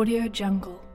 Audio Jungle.